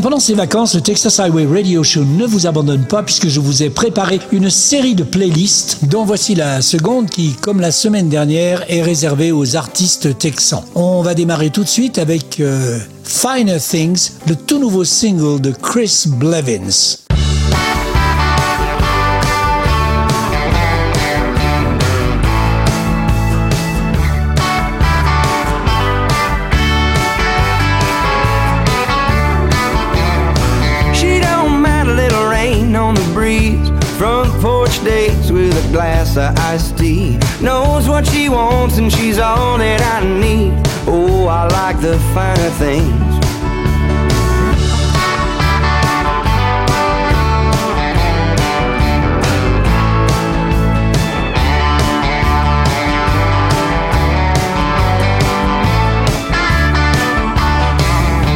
Pendant ces vacances, le Texas Highway Radio Show ne vous abandonne pas puisque je vous ai préparé une série de playlists dont voici la seconde qui, comme la semaine dernière, est réservée aux artistes texans. On va démarrer tout de suite avec euh, Finer Things, le tout nouveau single de Chris Blevins. Glass of iced tea. Knows what she wants and she's all that I need. Oh, I like the finer things.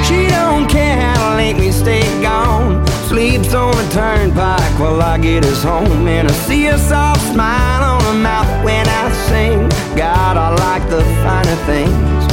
She don't care how late we stay gone. Sleeps on the turnpike while I get us home. And I see a soft smile on her mouth when I sing. God, I like the finer things.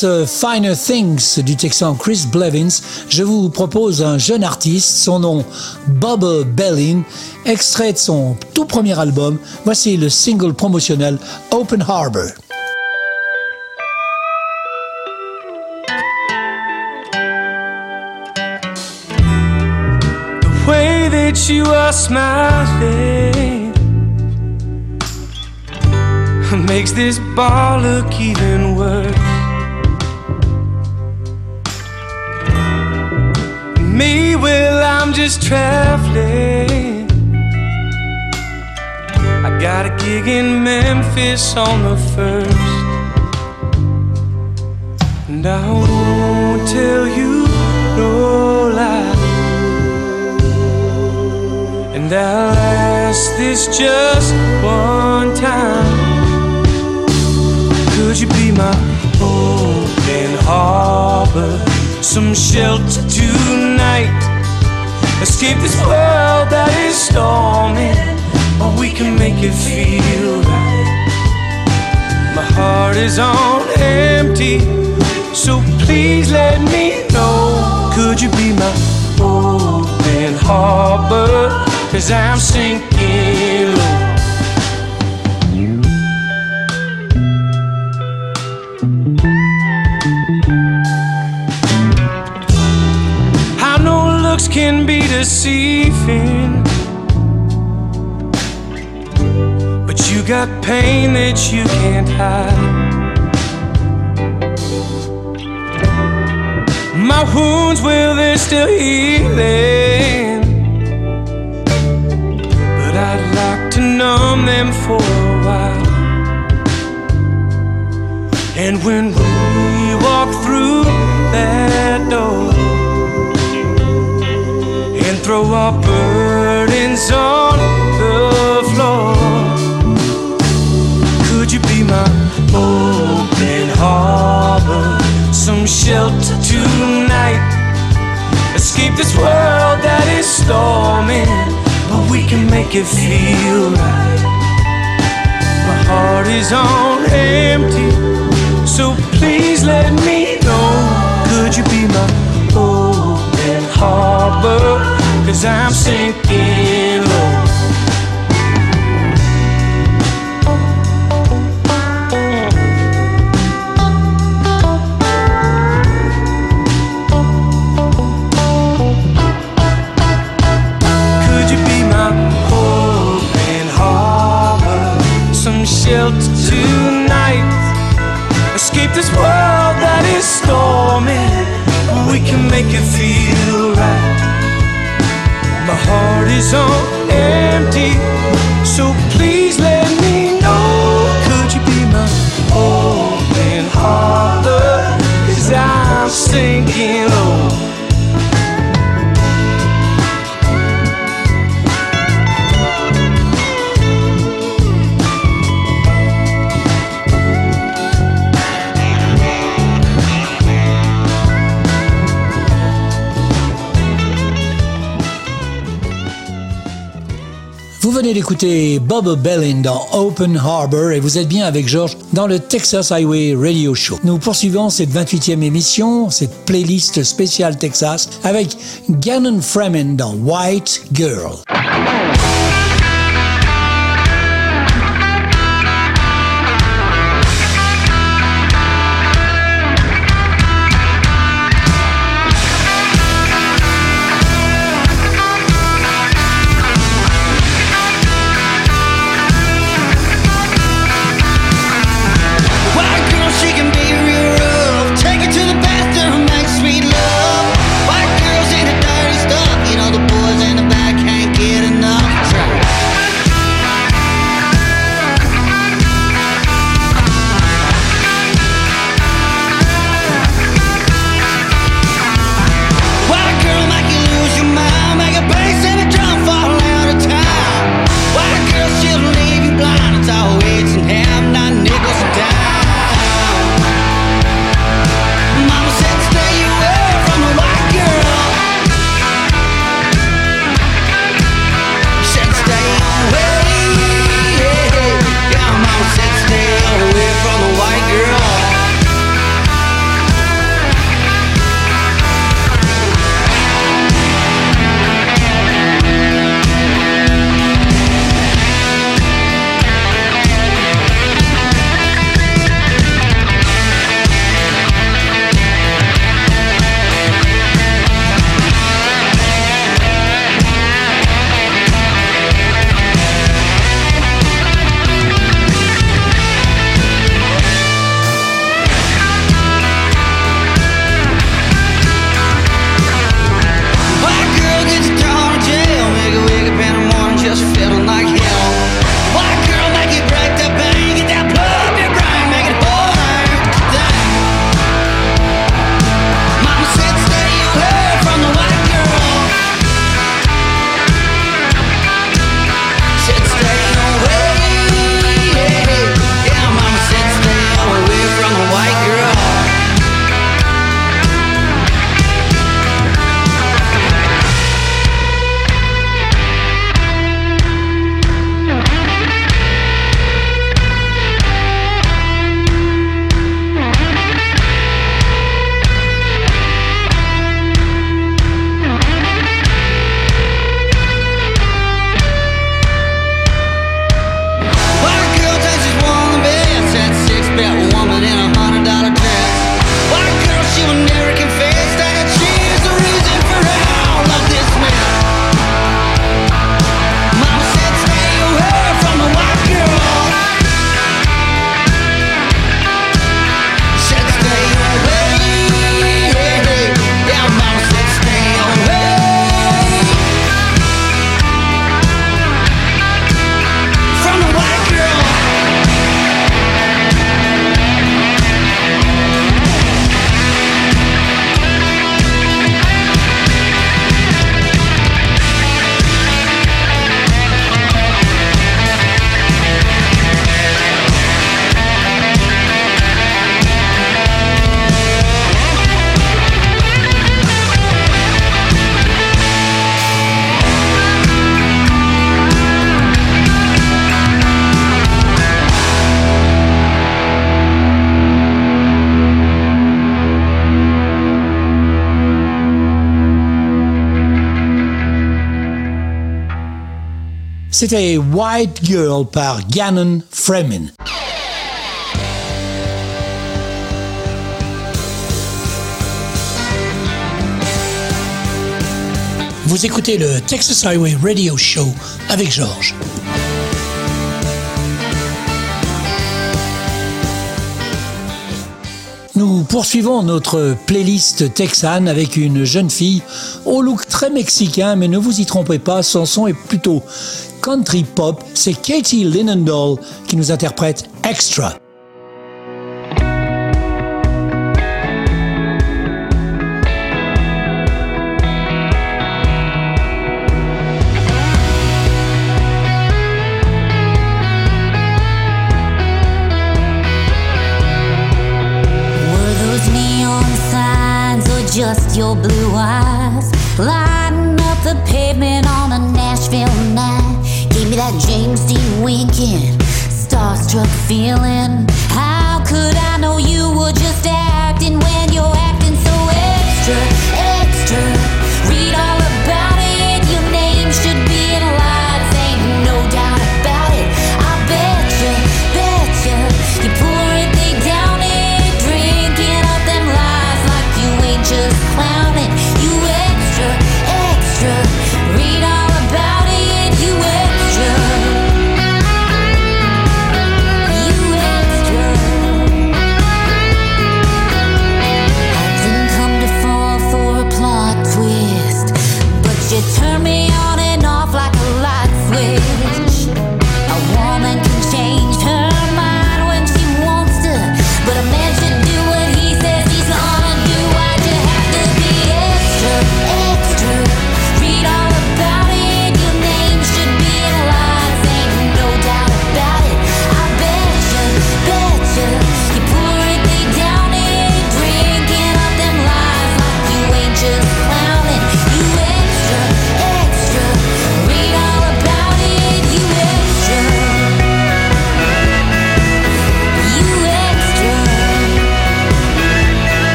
Ce Finer Things du Texan Chris Blevins, je vous propose un jeune artiste, son nom Bubba Bellin, extrait de son tout premier album. Voici le single promotionnel Open Harbor. the way that you are smiling makes this look even worse. Me, well, I'm just traveling. I got a gig in Memphis on the first. And I won't tell you no lie. And I'll ask this just one time. Could you be my open harbor? some shelter tonight. Escape this world that is storming. or we can make it feel right. My heart is on empty, so please let me know. Could you be my open harbor? Cause I'm sinking. Can be deceiving. But you got pain that you can't hide. My wounds, well, they're still healing. But I'd like to numb them for a while. And when we walk through that door throw our burdens on the floor, could you be my open harbor? Some shelter tonight. Escape this world that is storming, but we can make it feel right. My heart is on empty, so please let me know. Could you be my open harbor? Cause I'm sinking low. Could you be my open harbor? Some shelter tonight. Escape this world that is storming. We can make it feel right. Heart is on empty, so d'écouter Bob Bellin dans Open Harbor et vous êtes bien avec Georges dans le Texas Highway Radio Show. Nous poursuivons cette 28e émission, cette playlist spéciale Texas avec Gannon Freeman dans White Girl. C'était White Girl par Gannon Freeman. Vous écoutez le Texas Highway Radio Show avec Georges. Nous poursuivons notre playlist texane avec une jeune fille au look très mexicain, mais ne vous y trompez pas, son son est plutôt country pop, c'est Katie Linendahl qui nous interprète Extra. just your blue eyes? Lighting up the pavement on a Nashville night. that James Dean weekend. Starstruck feeling. How could I know you were just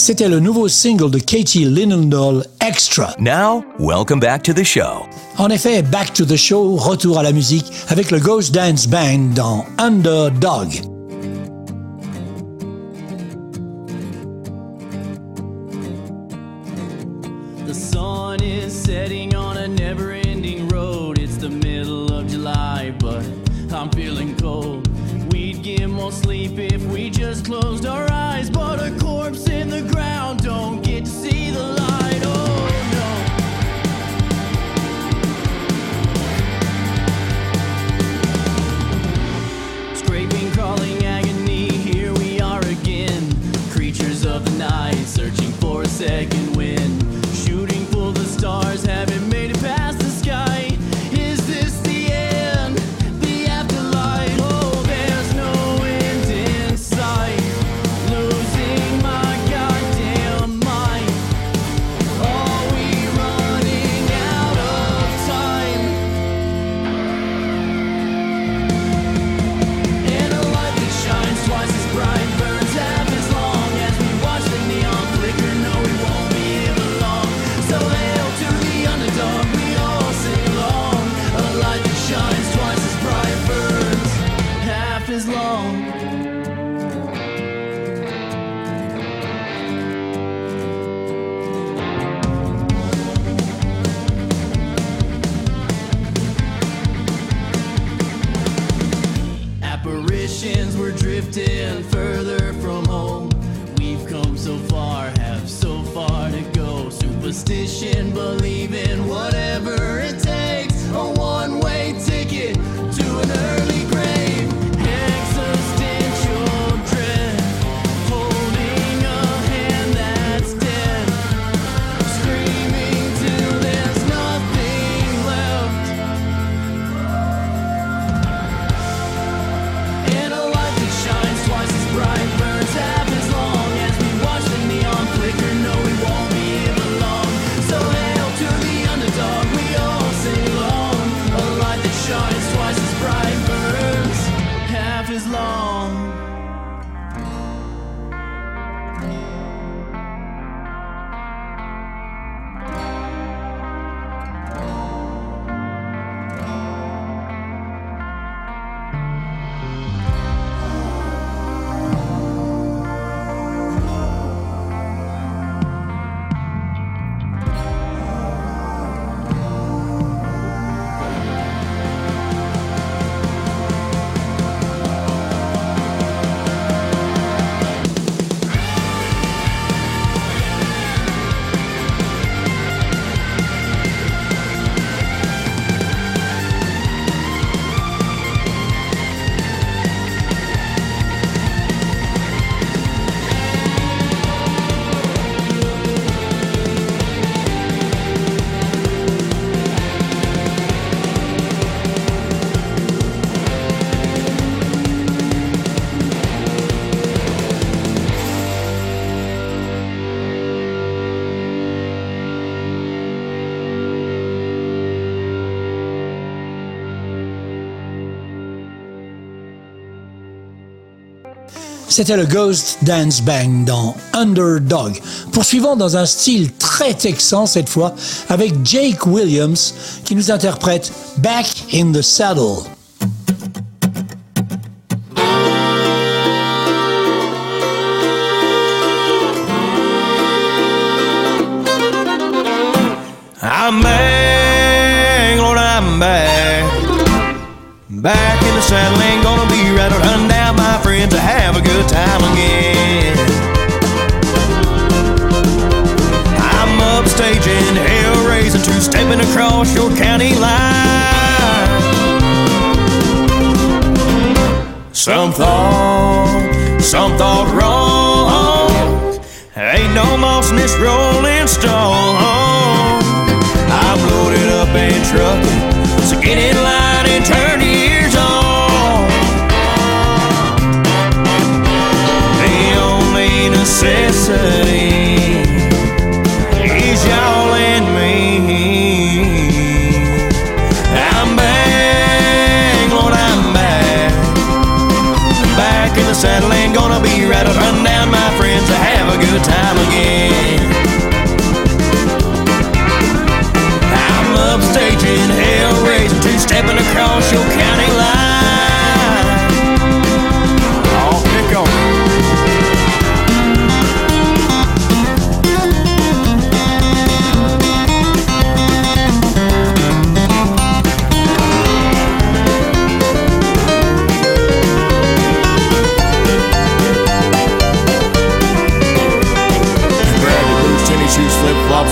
C'était le nouveau single de Katie Linendoll, Extra. Now, welcome back to the show. En effet, back to the show, retour à la musique avec le Ghost Dance Band dans Underdog. Closed our Superstition, believing C'était le Ghost Dance Bang dans Underdog. Poursuivons dans un style très texan cette fois avec Jake Williams qui nous interprète Back in the Saddle. I'm back, back. In the saddle, ain't gonna be down friends to have a good time again. I'm upstaging, hell raising, two stepping across your county line. Some thought, some thought wrong. Ain't no moss in this rolling stone. I'm loaded up and trucking, so get in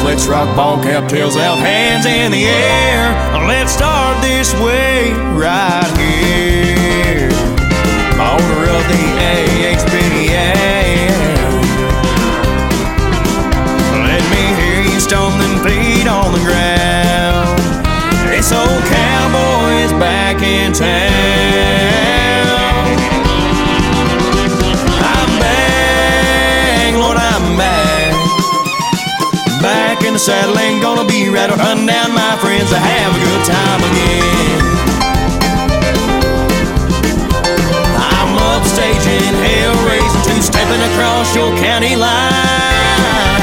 let's rock, ball cap, tails out, hands in the air. Let's start this way right here. Owner of the AHPA. Saddle, ain't gonna be right. I'll down my friends to have a good time again. I'm upstaging, hell raising, two stepping across your county line.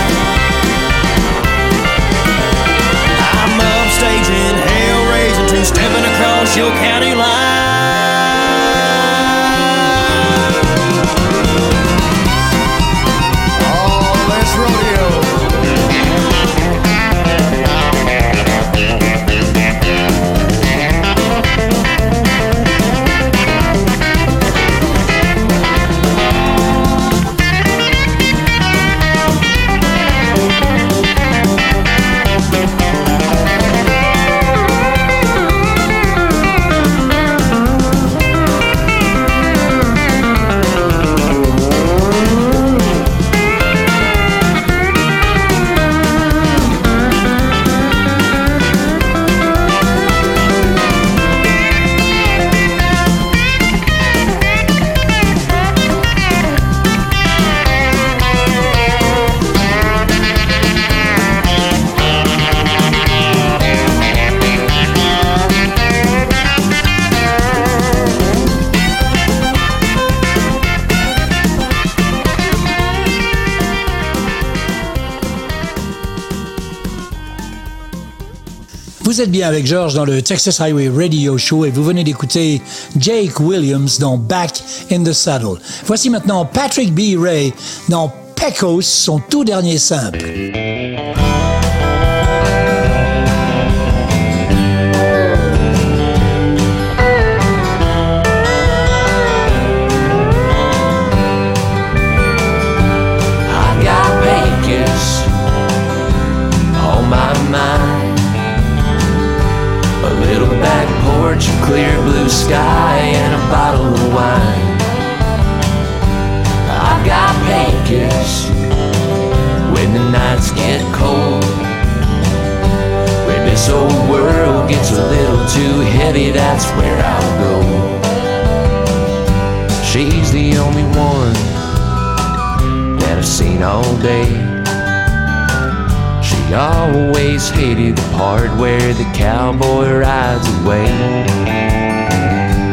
I'm upstaging, hell raising, two stepping across your county line. Vous êtes bien avec George dans le Texas Highway Radio Show et vous venez d'écouter Jake Williams dans Back in the Saddle. Voici maintenant Patrick B. Ray dans Pecos, son tout dernier simple. Clear blue sky, and a bottle of wine. I've got Pecos when the nights get cold. When this old world gets a little too heavy, that's where I'll go. She's the only one that I've seen all day. She always hated the part where the cowboy rides away.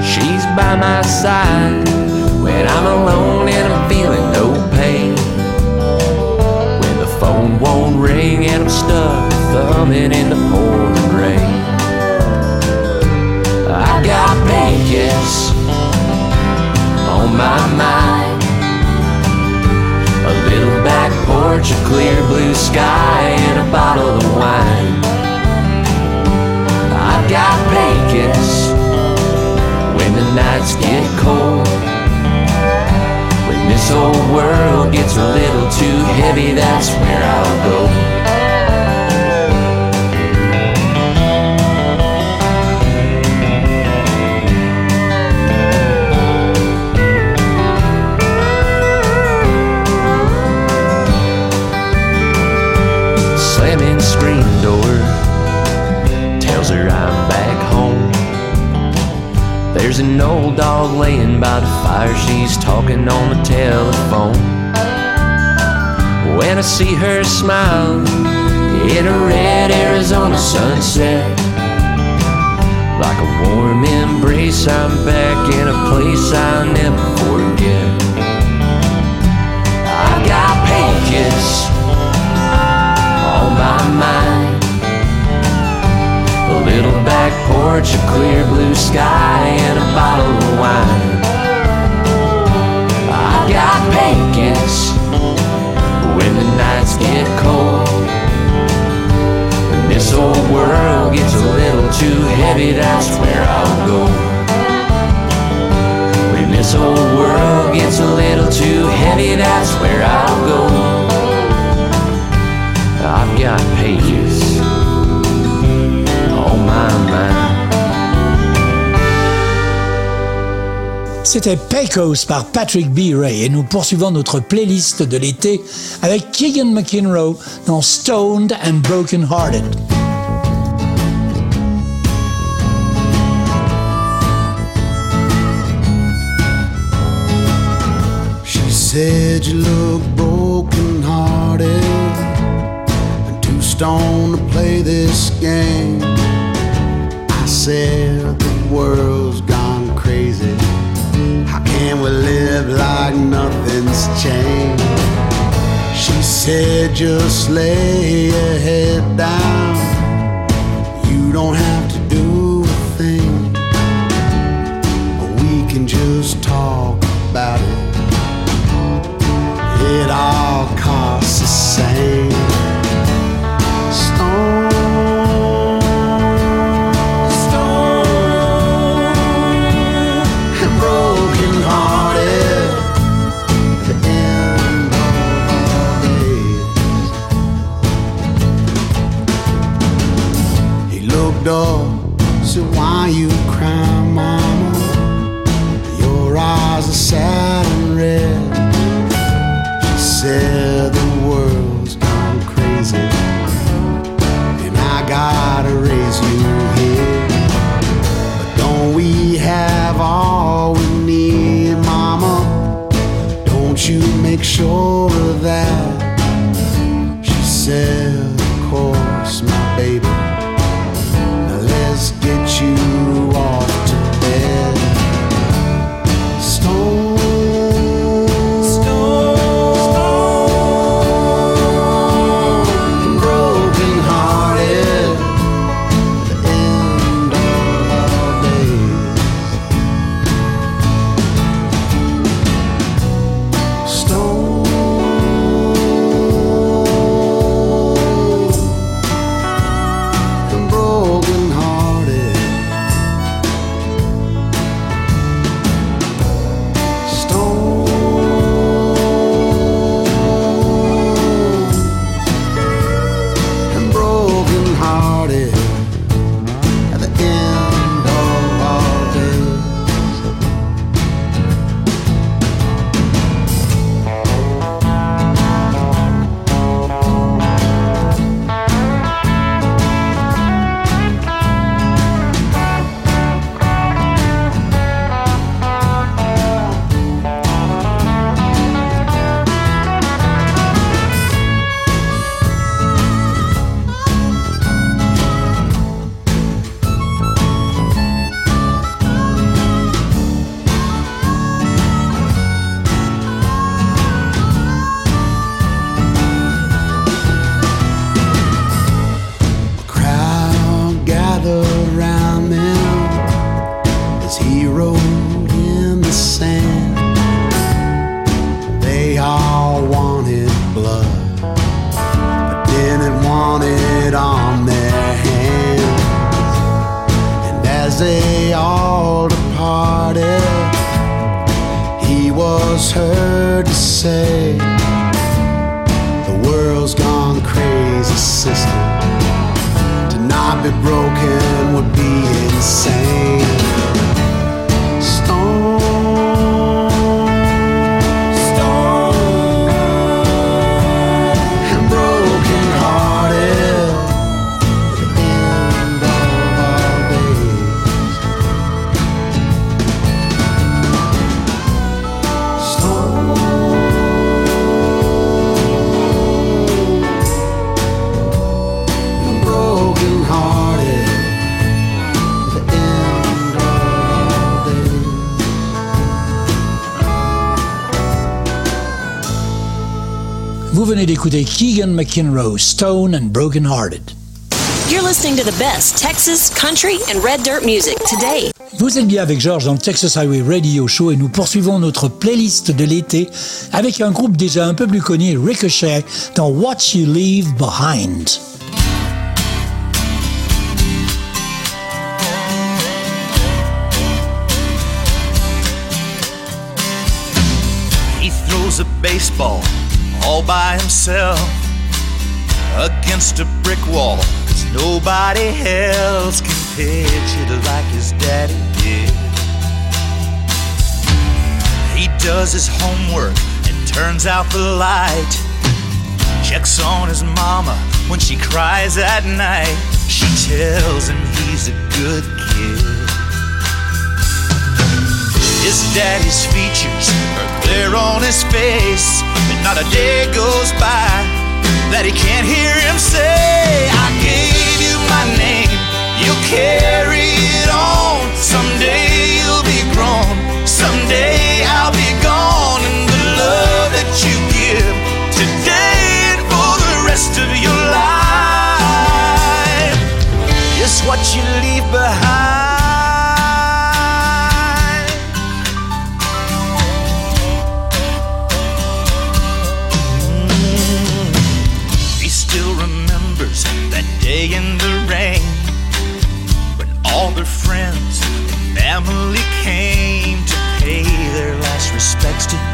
She's by my side when I'm alone and I'm feeling no pain. When the phone won't ring and I'm stuck thumbing in the pouring rain. I got Pecos on my mind. Little back porch, a clear blue sky, and a bottle of wine. I've got Pecos when the nights get cold. When this old world gets a little too heavy, that's where I'll go. Tells her I'm back home. There's an old dog laying by the fire, she's talking on the telephone. When I see her smile in a red Arizona sunset, like a warm embrace, I'm back in a place I'll never forget. I got Pecos on my mind. Little back porch, a clear blue sky, and a bottle of wine. I got Pecos when the nights get cold. When this old world gets a little too heavy, that's where I'll go. When this old world gets a little too heavy, that's where I'll go. I've got Pecos on my mind. C'était Pecos par Patrick B. Ray et nous poursuivons notre playlist de l'été avec Keegan McEnroe dans Stoned and Broken Hearted. She said you look broken hearted and too stoned to play this game. Said the world's gone crazy. How can we live like nothing's changed? She said just lay your head down. You don't have to do a thing. We can just talk about it D'écouter Keegan McKinrow, Stone and Broken Hearted. You're listening to the best Texas, country, and red dirt music today. Vous êtes bien avec Georges dans le Texas Highway Radio Show et nous poursuivons notre playlist de l'été avec un groupe déjà un peu plus connu, Ricochet, dans What You Leave Behind. He throws a baseball all by himself against a brick wall. Cause nobody else can pitch it like his daddy did. He does his homework and turns out the light. Checks on his mama when she cries at night. She tells him he's a good kid. His daddy's features are there on his face, and not a day goes by that he can't hear him say, I gave you my name, you'll carry it on. Someday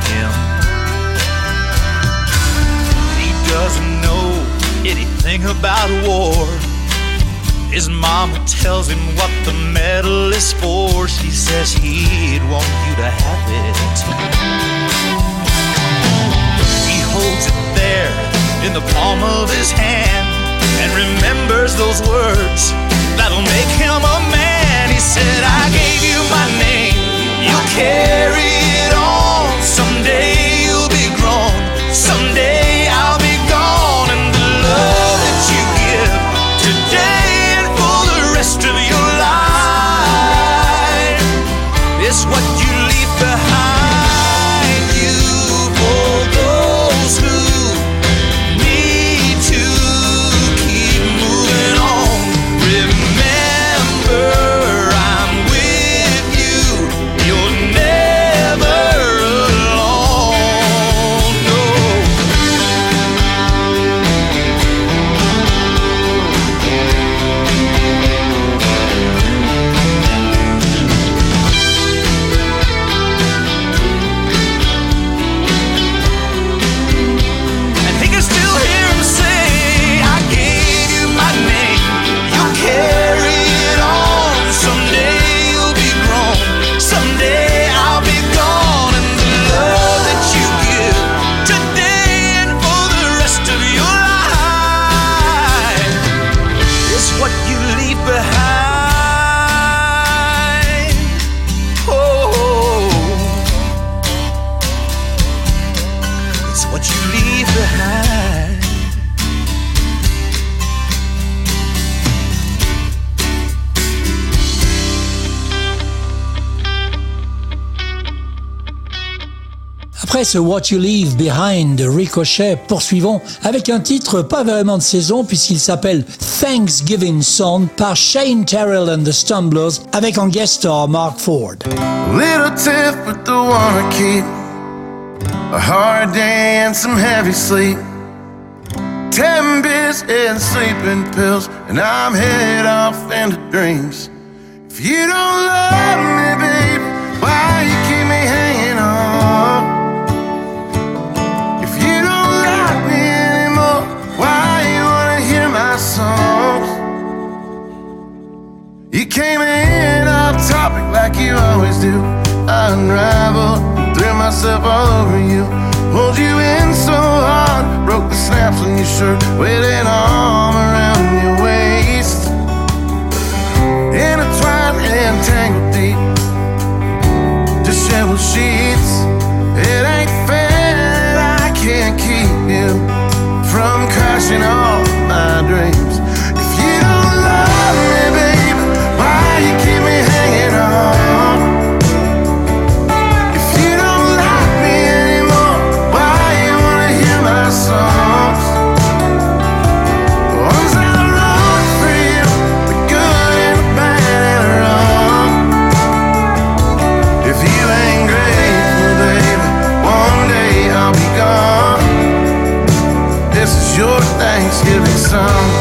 him. He doesn't know anything about war. His mama tells him what the medal is for. She says he'd want you to have it. He holds it there in the palm of his hand and remembers those words Ce What You Leave Behind de Ricochet, poursuivons avec un titre pas vraiment de saison puisqu'il s'appelle Thanksgiving Song par Shane Terrell and the Stumblers avec en guest star Mark Ford. Little tiff, but the I keep. A hard day and some heavy sleep. Ten beers and sleeping pills, and I'm head off into dreams. If you don't love me, baby, why You came in off topic like you always do. I unraveled, threw myself all over you. Pulled you in so hard, broke the snaps on your shirt. With an arm around your waist, intertwined and tangled deep. Disheveled sheets, it ain't fair that I can't keep you from crashing off. some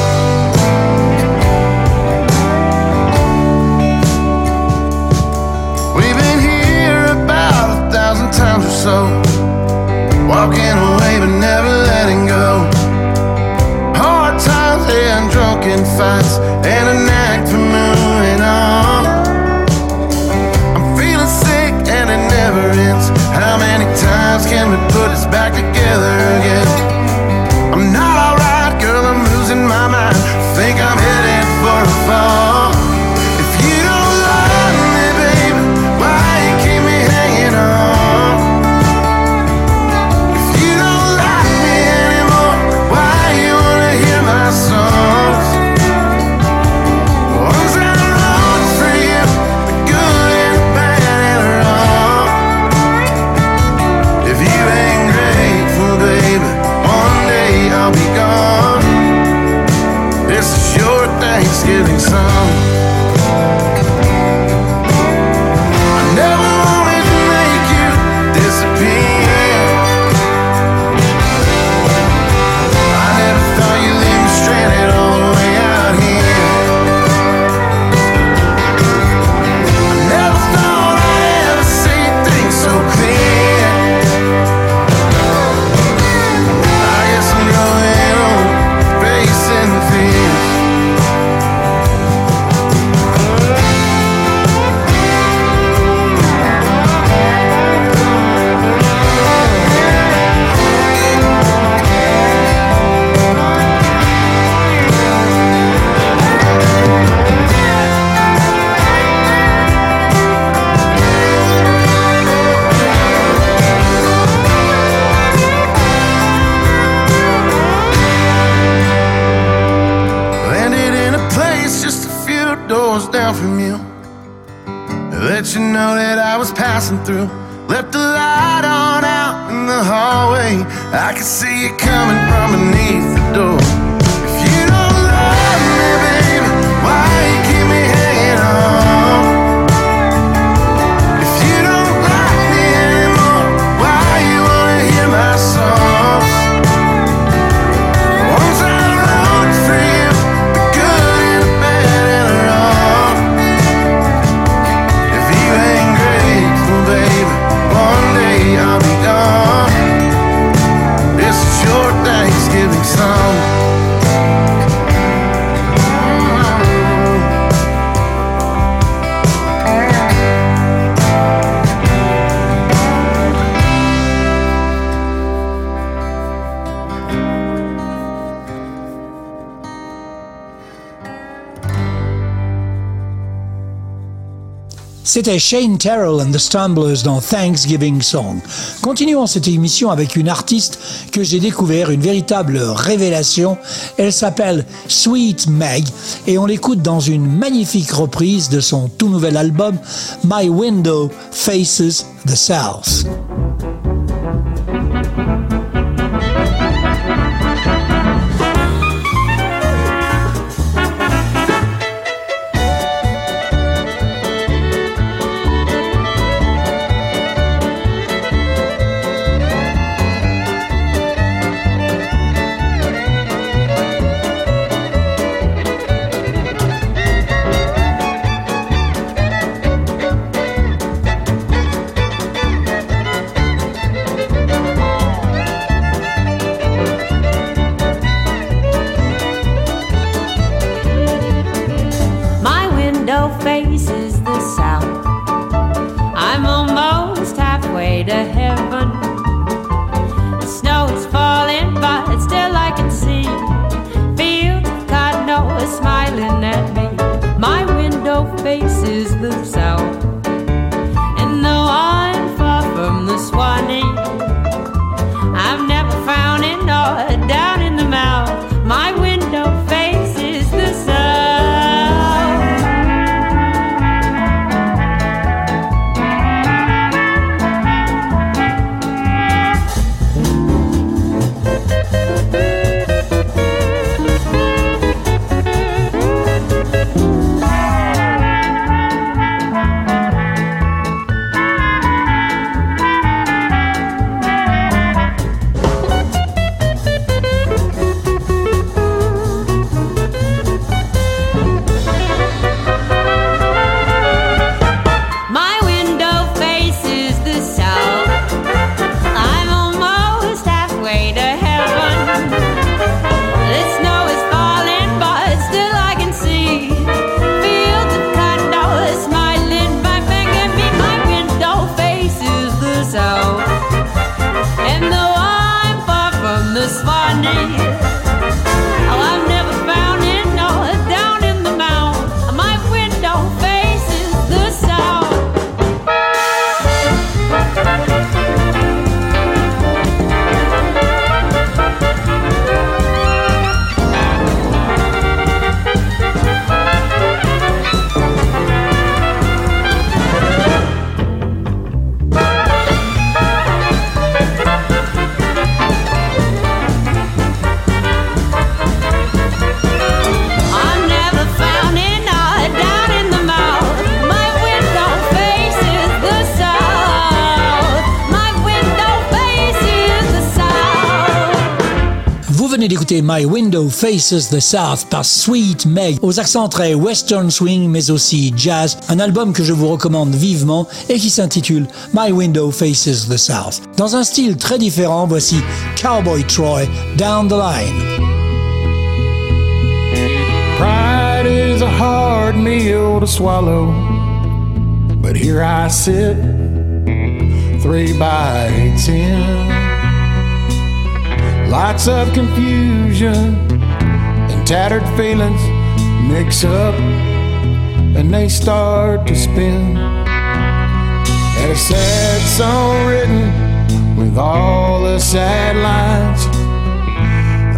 C'était Shane Terrell and the Stumblers dans Thanksgiving Song. Continuons cette émission avec une artiste que j'ai découvert, une véritable révélation. Elle s'appelle Sweet Meg et on l'écoute dans une magnifique reprise de son tout nouvel album My Window Faces the South. D'écouter My Window Faces the South par Sweet Meg, aux accents très western swing mais aussi jazz, un album que je vous recommande vivement et qui s'intitule My Window Faces the South. Dans un style très différent, voici Cowboy Troy, Down the Line. Pride is a hard meal to swallow, but here I sit, three. Lots of confusion and tattered feelings mix up and they start to spin. And a sad song written with all the sad lines.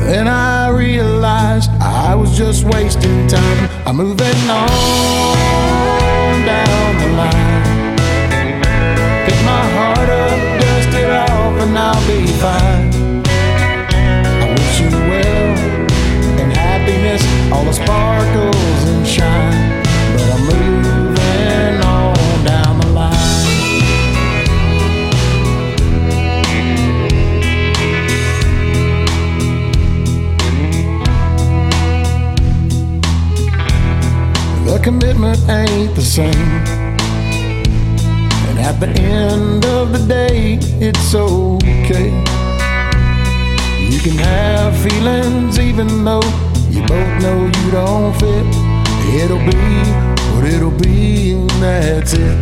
Then I realized I was just wasting time. I'm moving on down the line. Pick my heart up, dust it off, and I'll be sparkles and shine. But I'm moving on down the line. The commitment ain't the same. And at the end of the day, it's okay. You can have feelings even though you both know you don't fit. It'll be what it'll be, and that's it.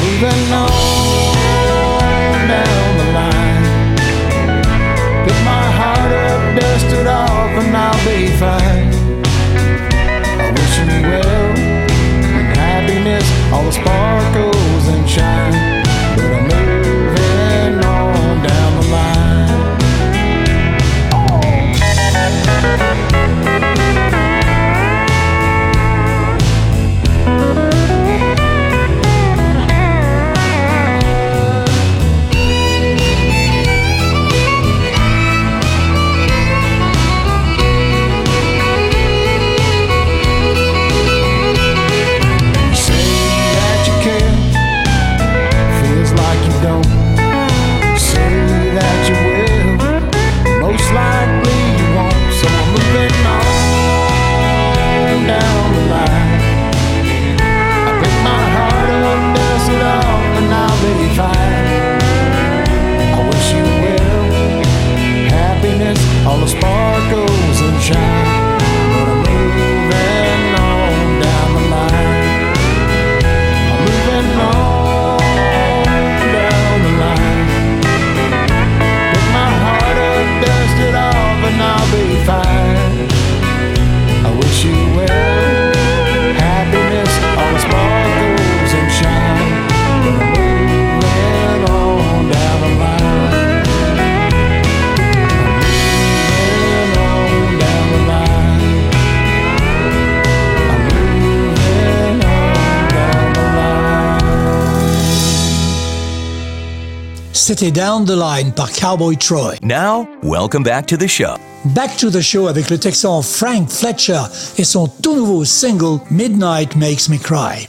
Moving on down the line. Pick my heart up, dust it off, and I'll Down the Line par Cowboy Troy. Now, welcome back to the show. Back to the show avec le Texan Frank Fletcher et son tout nouveau single Midnight Makes Me Cry.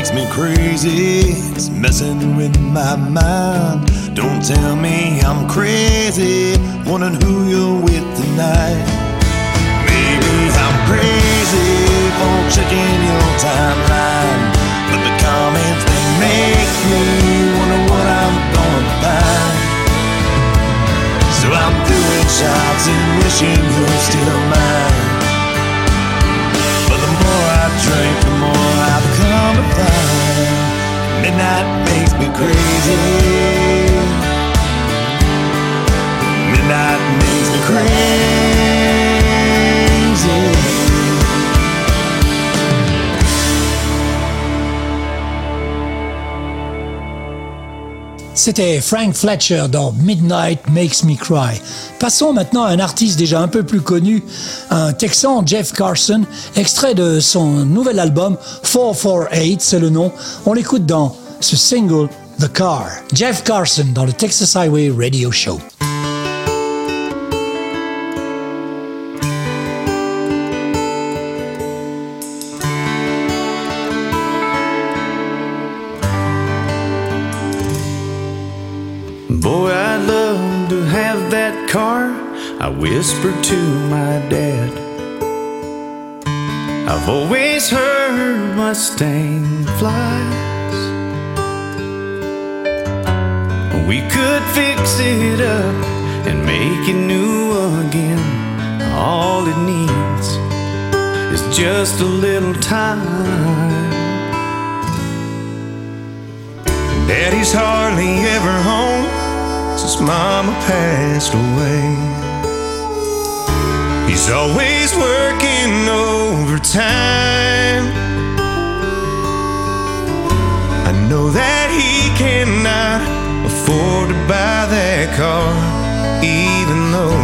Makes me crazy. It's messing with my mind. Don't tell me I'm crazy. Wondering who you're with tonight. Maybe I'm crazy for checking your timeline. But the comments they make me wonder what I'm gonna find. So I'm doing shots and wishing you're still mine. Makes me crazy. Midnight makes me crazy. C'était Frank Fletcher dans Midnight Makes Me Cry. Passons maintenant à un artiste déjà un peu plus connu, un Texan, Jeff Carson, extrait de son nouvel album 448, c'est le nom. On l'écoute dans ce single The Car. Jeff Carson dans le Texas Highway Radio Show. Boy, I'd love to have that car. I whispered to my dad. I've always heard Mustang flies. We could fix it up and make it new again. All it needs is just a little time. Daddy's hardly ever home since Mama passed away. He's always working overtime. I know that he cannot afford to buy that car, even though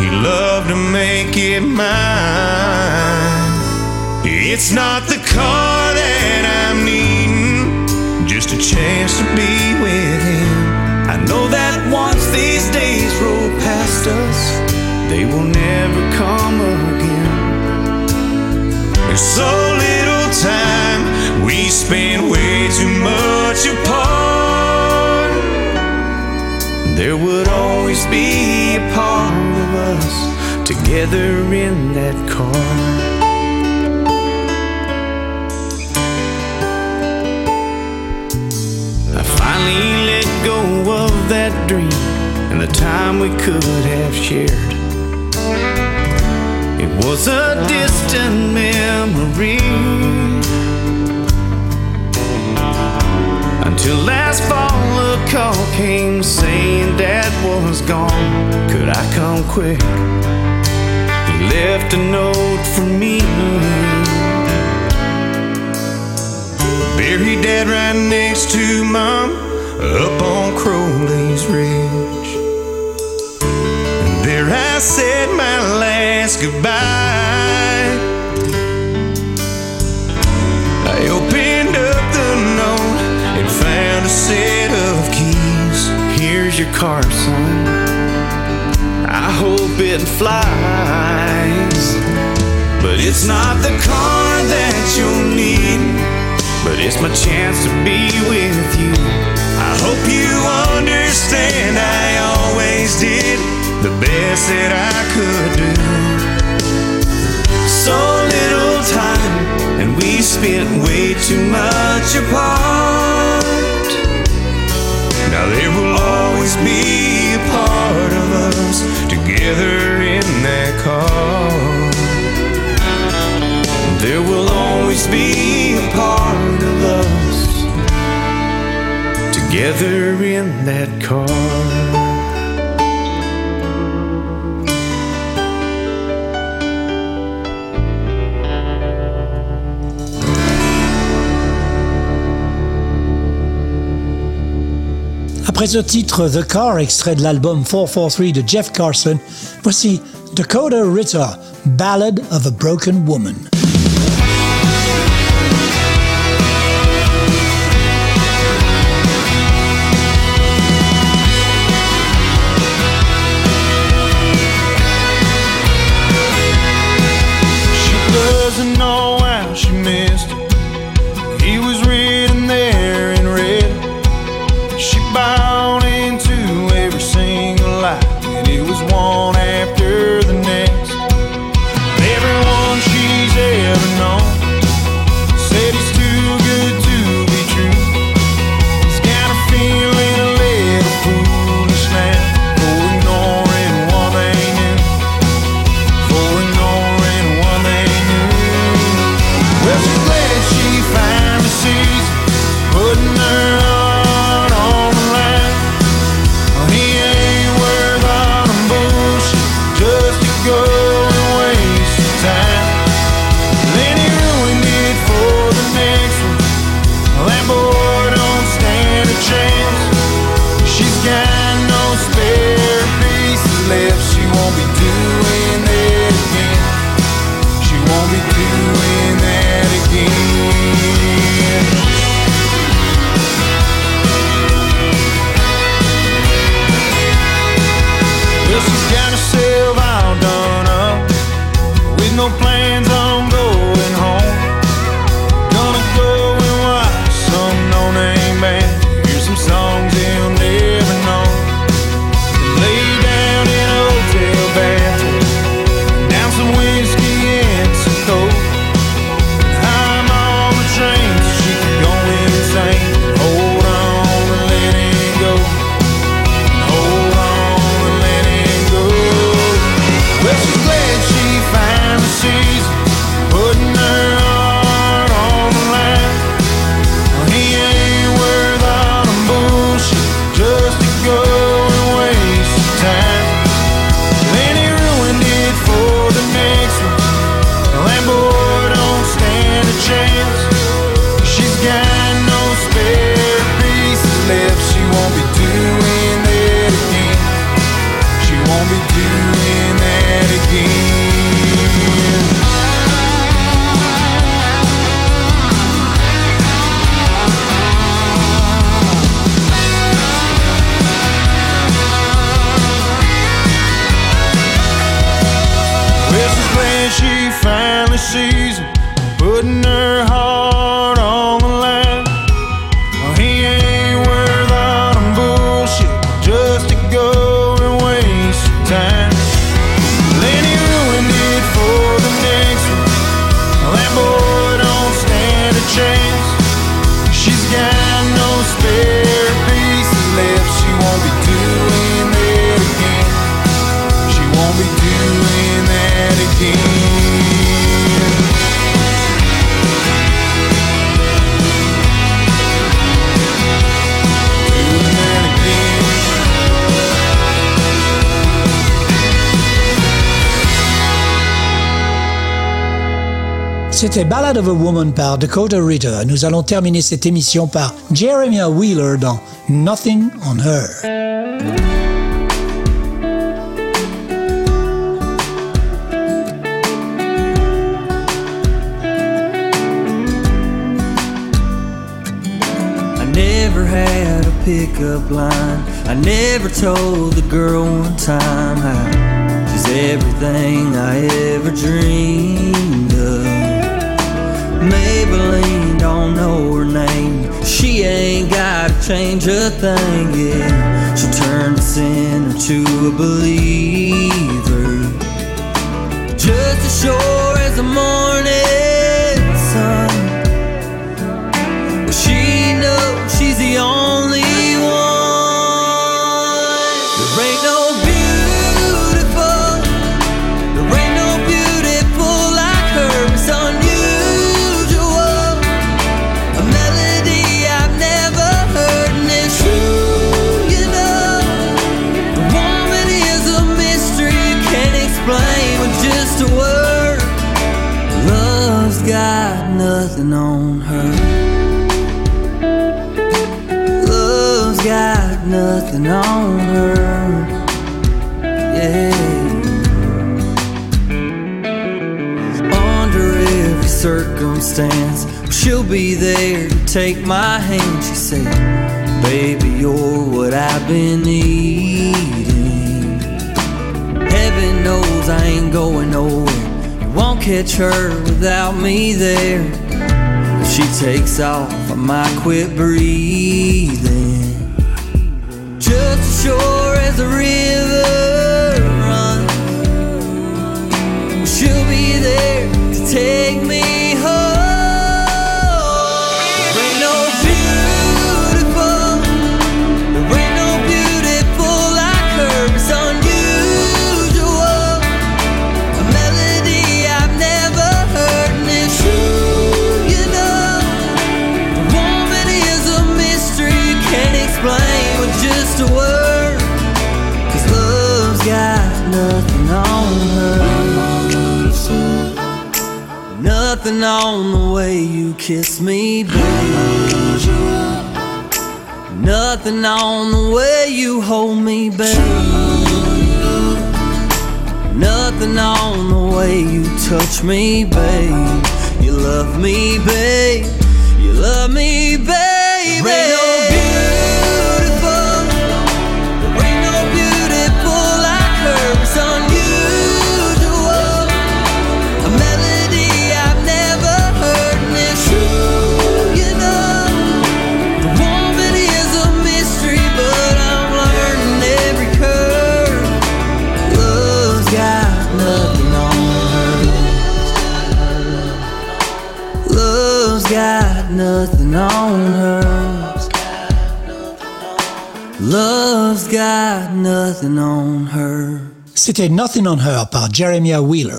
he loved to make it mine. It's not the car that I'm needing, just a chance to be with him. I know that once these days roll past us, they will never come again. There's so little time, we spend way too much apart. There would always be a part of us together in that car. I finally let go of that dream and the time we could have shared. It was a distant memory until last fall a call came saying Dad was gone. Could I come quick? He left a note for me. Buried dad right next to mom up on Crowley's Ridge. And there I said my last goodbye. car, son. I hope it flies. But it's not the car that you'll need, but it's my chance to be with you. I hope you understand I always did the best that I could do. So little time, and we spent way too much apart. Now there will always be a part of us together in that car. There will always be a part of us together in that car. Après ce titre The Car, extrait de l'album 443 de Jeff Carson, voici Dakota Ritter, Ballad of a Broken Woman. C'était Ballad of a Woman par Dakota Ritter. Nous allons terminer cette émission par Jeremiah Wheeler dans Nothing on Her. never had a pickup line. I never told the girl one time how she's everything I ever dreamed of. Maybelline don't know her name. She ain't gotta change a thing, yeah. She'll turn a sinner to a believer. Just as sure as the morning sun. She knows she's the only on her. Yeah. Under every circumstance, she'll be there to take my hand. She said, Baby, you're what I've been needing. Heaven knows I ain't going nowhere. You won't catch her without me there. If she takes off, I might quit breathing. Sure as the river runs, she'll be there to take me kiss me, babe. Nothing on the way you hold me, babe. Nothing on the way you touch me, babe. You love me, babe. You love me, babe. Nothing on her. Love's got nothing on her. C'était Nothing on Her par Jeremiah Wheeler.